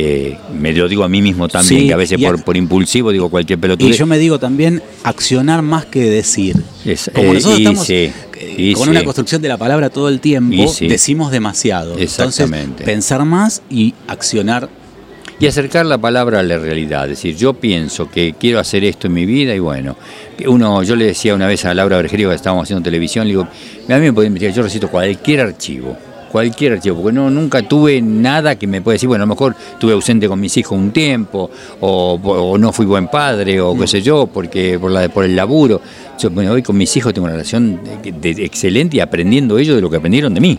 Eh, me lo digo a mí mismo también, Sí, que a veces y por, impulsivo digo cualquier Y pelotudez. yo me digo también accionar más que decir. Es- Como eh, nosotros y estamos eh, y con una construcción de la palabra todo el tiempo, Y decimos demasiado. Exactamente. Entonces, pensar más y accionar. Y acercar la palabra a la realidad, es decir, yo pienso que quiero hacer esto en mi vida y bueno, uno, yo le decía una vez a Laura Bergerio que estábamos haciendo televisión, le digo, a mí me puede investigar, yo recito cualquier archivo, cualquier archivo, porque no, nunca tuve nada que me pueda decir, bueno, a lo mejor estuve ausente con mis hijos un tiempo, o, o no fui buen padre, o qué sé yo, porque por, la, por el laburo. Yo, bueno, hoy con mis hijos tengo una relación de- de- excelente y aprendiendo ellos de lo que aprendieron de mí.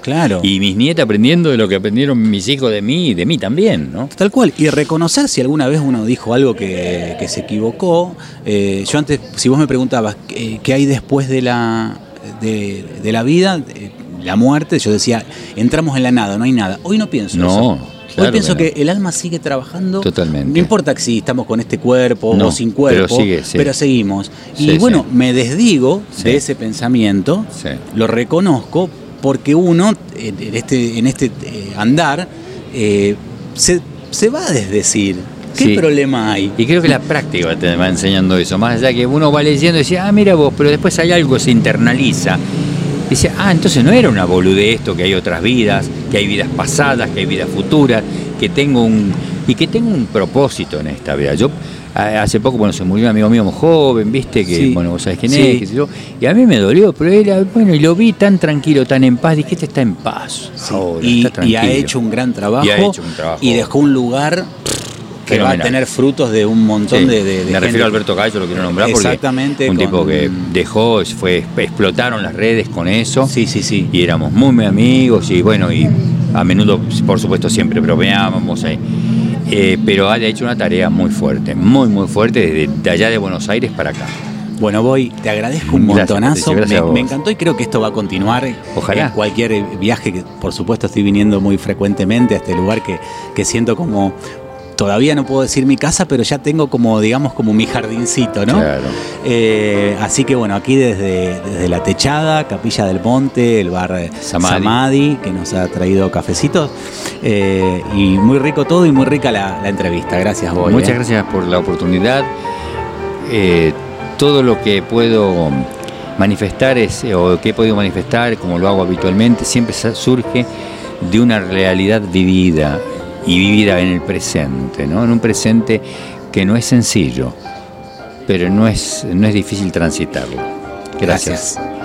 Claro. Y mis nietas aprendiendo de lo que aprendieron mis hijos de mí y de mí también, ¿no? Tal cual. Y reconocer si alguna vez uno dijo algo que, que se equivocó. Eh, yo antes, si vos me preguntabas eh, qué hay después de la, de, de la vida, eh, la muerte, yo decía, entramos en la nada, no hay nada. Hoy no pienso No, eso. claro Hoy pienso que el alma sigue trabajando. Totalmente. No importa si estamos con este cuerpo No, o sin cuerpo, pero sigue, sí. pero seguimos. Y Sí, bueno, sí. me desdigo de ese pensamiento, Sí. lo reconozco, porque uno en este, en este eh, andar eh, se, se va a desdecir. ¿Qué Sí. problema hay? Y creo que la práctica te va enseñando eso. Más allá que uno va leyendo y dice, ah, mira vos, pero después hay algo que se internaliza. Dice, ah, entonces no era una boludez esto, que hay otras vidas, que hay vidas pasadas, que hay vidas futuras, que tengo un. y que tengo un propósito en esta vida. Yo hace poco, bueno, se murió un amigo mío muy joven, viste, que, Sí. bueno, vos sabés quién Sí. es, qué sé yo, y a mí me dolió, pero era, bueno, y lo vi tan tranquilo, tan en paz, dije, este está en paz. ahora, y, está y ha hecho un gran trabajo Y ha hecho un trabajo. y dejó un lugar que va a tener frutos de un montón Sí, de, de- de me gente. refiero a Alberto Gallo, lo quiero nombrar porque Exactamente, un con- tipo que dejó, fue, explotaron las redes con eso. Sí, sí, sí. Y éramos muy, muy amigos y bueno, y a menudo, por supuesto, siempre bromeábamos ahí. Eh, pero ha hecho una tarea muy fuerte, muy, muy fuerte desde de allá de Buenos Aires para acá. Bueno, voy, te agradezco un montonazo. Gracias me, me encantó y creo que esto va a continuar. Ojalá. En cualquier viaje, que por supuesto estoy viniendo muy frecuentemente a este lugar que, que siento como. Todavía no puedo decir mi casa, pero ya tengo como, digamos, como mi jardincito, ¿no? Claro. Eh, así que bueno, aquí desde, desde la techada, Capilla del Monte, el bar eh. Samadhi, que nos ha traído cafecitos. eh, y muy rico todo y muy rica la, la entrevista. Gracias, Boy. Muchas eh. gracias por la oportunidad. Todo lo que puedo manifestar es, o que he podido manifestar, como lo hago habitualmente, siempre surge de una realidad vivida y vivida en el presente, ¿no? En un presente que no es sencillo, pero no es, no es difícil transitarlo. Gracias. Gracias.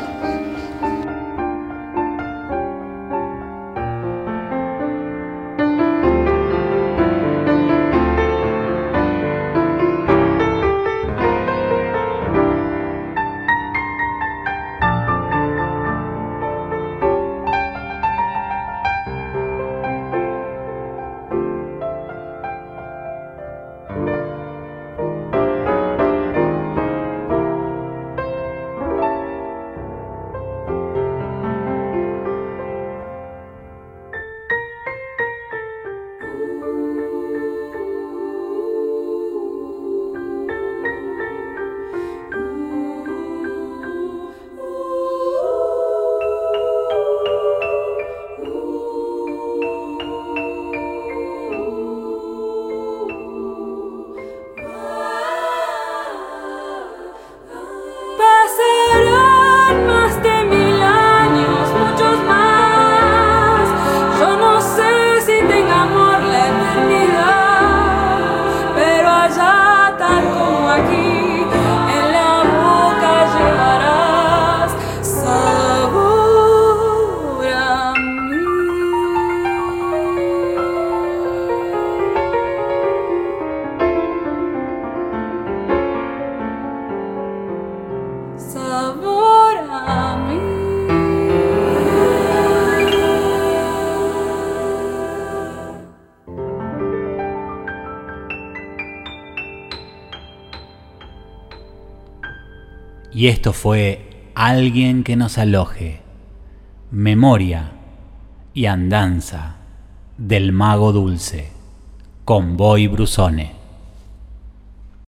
Y esto fue Alguien que nos aloje, memoria y andanza del mago dulce, con Boy Brusone.